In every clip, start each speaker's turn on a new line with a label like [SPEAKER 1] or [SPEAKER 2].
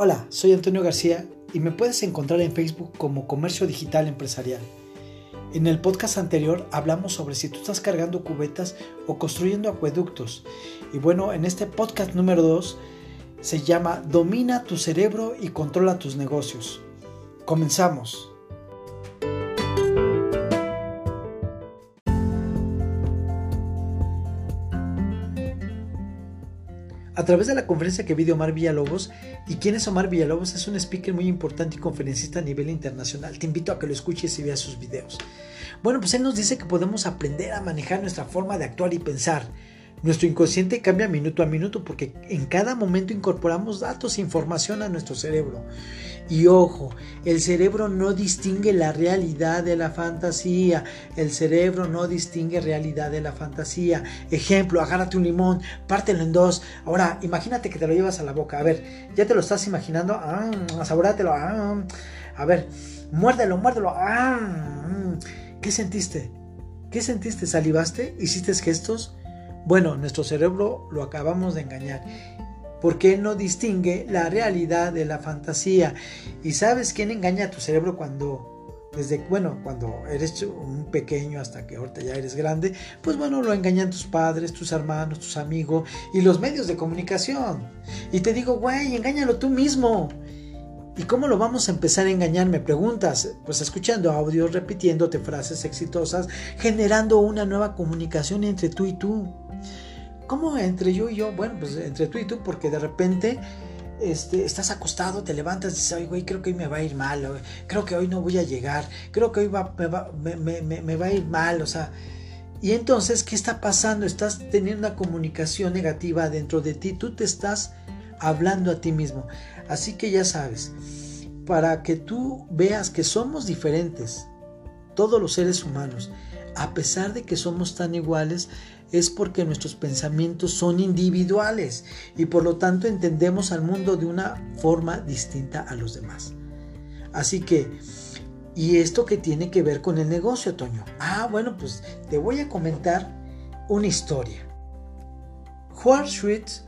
[SPEAKER 1] Hola, soy Antonio García y me puedes encontrar en Facebook como Comercio Digital Empresarial. En el podcast anterior hablamos sobre si tú estás cargando cubetas o construyendo acueductos. Y bueno, en este podcast número 2 se llama Domina tu cerebro y controla tus negocios. Comenzamos. A través de la conferencia que vi Omar Villalobos. ¿Y quién es Omar Villalobos? Es un speaker muy importante y conferencista a nivel internacional. Te invito a que lo escuches y veas sus videos. Bueno, pues él nos dice que podemos aprender a manejar nuestra forma de actuar y pensar nuestro inconsciente cambia minuto a minuto porque en cada momento incorporamos datos e información a nuestro cerebro. Y ojo, el cerebro no distingue la realidad de la fantasía. El cerebro no distingue realidad de la fantasía. Ejemplo, agárrate un limón, pártelo en dos. Ahora, imagínate que te lo llevas a la boca. A ver, ¿ya te lo estás imaginando? Ah, asabórátelo. Ah, a ver, muérdelo, muérdelo. Ah. ¿Qué sentiste? ¿Qué sentiste? ¿Salivaste? ¿Hiciste gestos? Bueno, nuestro cerebro lo acabamos de engañar porque no distingue la realidad de la fantasía. ¿Y sabes quién engaña a tu cerebro cuando, desde, bueno, cuando eres un pequeño hasta que ahorita ya eres grande? Pues bueno, lo engañan tus padres, tus hermanos, tus amigos y los medios de comunicación. Y te digo, güey, engáñalo tú mismo. ¿Y cómo lo vamos a empezar a engañar? Me preguntas. Pues escuchando audios, repitiéndote frases exitosas, generando una nueva comunicación entre tú y tú. ¿Cómo entre yo y yo? Bueno, pues entre tú y tú, porque de repente este, estás acostado, te levantas y dices, ay, güey, creo que hoy me va a ir mal, creo que hoy no voy a llegar, creo que hoy me, va, me va a ir mal, o sea. Y entonces, ¿qué está pasando? Estás teniendo una comunicación negativa dentro de ti, tú te estás hablando a ti mismo. Así que ya sabes, para que tú veas que somos diferentes, todos los seres humanos, a pesar de que somos tan iguales, es porque nuestros pensamientos son individuales y por lo tanto entendemos al mundo de una forma distinta a los demás. Así que, ¿y esto qué tiene que ver con el negocio, Toño? Ah, bueno, pues te voy a comentar una historia. Juan Schwitz,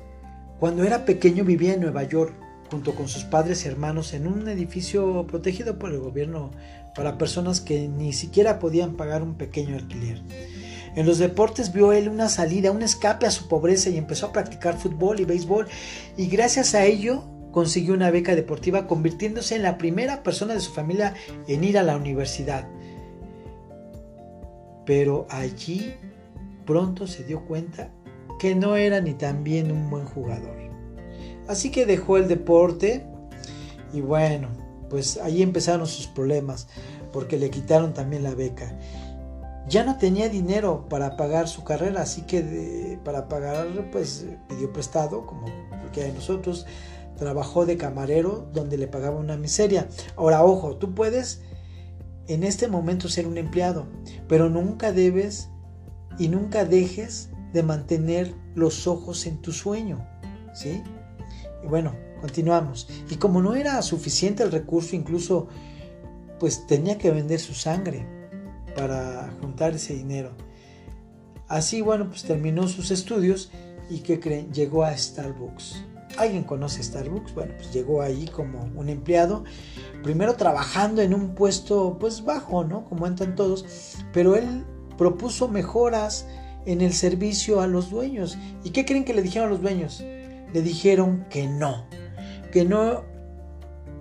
[SPEAKER 1] cuando era pequeño, vivía en Nueva York junto con sus padres y hermanos en un edificio protegido por el gobierno para personas que ni siquiera podían pagar un pequeño alquiler. En los deportes vio él una salida, un escape a su pobreza y empezó a practicar fútbol y béisbol y gracias a ello consiguió una beca deportiva convirtiéndose en la primera persona de su familia en ir a la universidad. Pero allí pronto se dio cuenta que no era ni también un buen jugador. Así que dejó el deporte y bueno, pues ahí empezaron sus problemas porque le quitaron también la beca. Ya no tenía dinero para pagar su carrera, así que para pagar pues pidió prestado, como porque de nosotros trabajó de camarero donde le pagaba una miseria. Ahora, ojo, tú puedes en este momento ser un empleado, pero nunca debes y nunca dejes de mantener los ojos en tu sueño, ¿sí? Y bueno, continuamos. Y como no era suficiente el recurso, incluso pues tenía que vender su sangre para juntar ese dinero. Así, bueno, pues terminó sus estudios y ¿qué creen? Llegó a Starbucks. ¿Alguien conoce Starbucks? Bueno, pues llegó ahí como un empleado, primero trabajando en un puesto pues bajo, ¿no? Como entran todos, pero él propuso mejoras en el servicio a los dueños. ¿Y qué creen que le dijeron a los dueños? Le dijeron que no, que no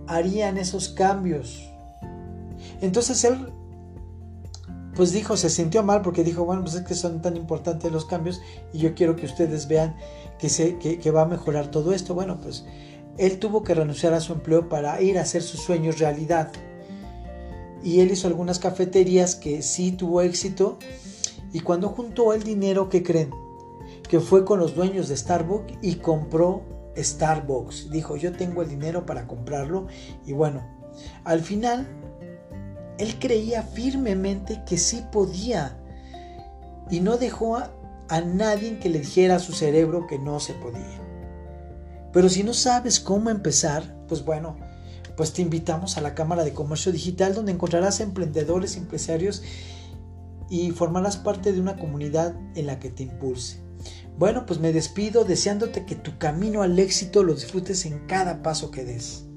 [SPEAKER 1] harían esos cambios. Entonces él pues dijo, se sintió mal porque dijo, bueno, pues es que son tan importantes los cambios y yo quiero que ustedes vean que, se, que, va a mejorar todo esto. Bueno, pues él tuvo que renunciar a su empleo para ir a hacer sus sueños realidad. Y él hizo algunas cafeterías que sí tuvo éxito. Y cuando juntó el dinero, ¿qué creen? Que fue con los dueños de Starbucks y compró Starbucks. Dijo, yo tengo el dinero para comprarlo. Y bueno, al final él creía firmemente que sí podía y no dejó a, nadie que le dijera a su cerebro que no se podía. Pero si no sabes cómo empezar, pues bueno, pues te invitamos a la Cámara de Comercio Digital donde encontrarás emprendedores, empresarios y formarás parte de una comunidad en la que te impulse. Bueno, pues me despido deseándote que tu camino al éxito lo disfrutes en cada paso que des.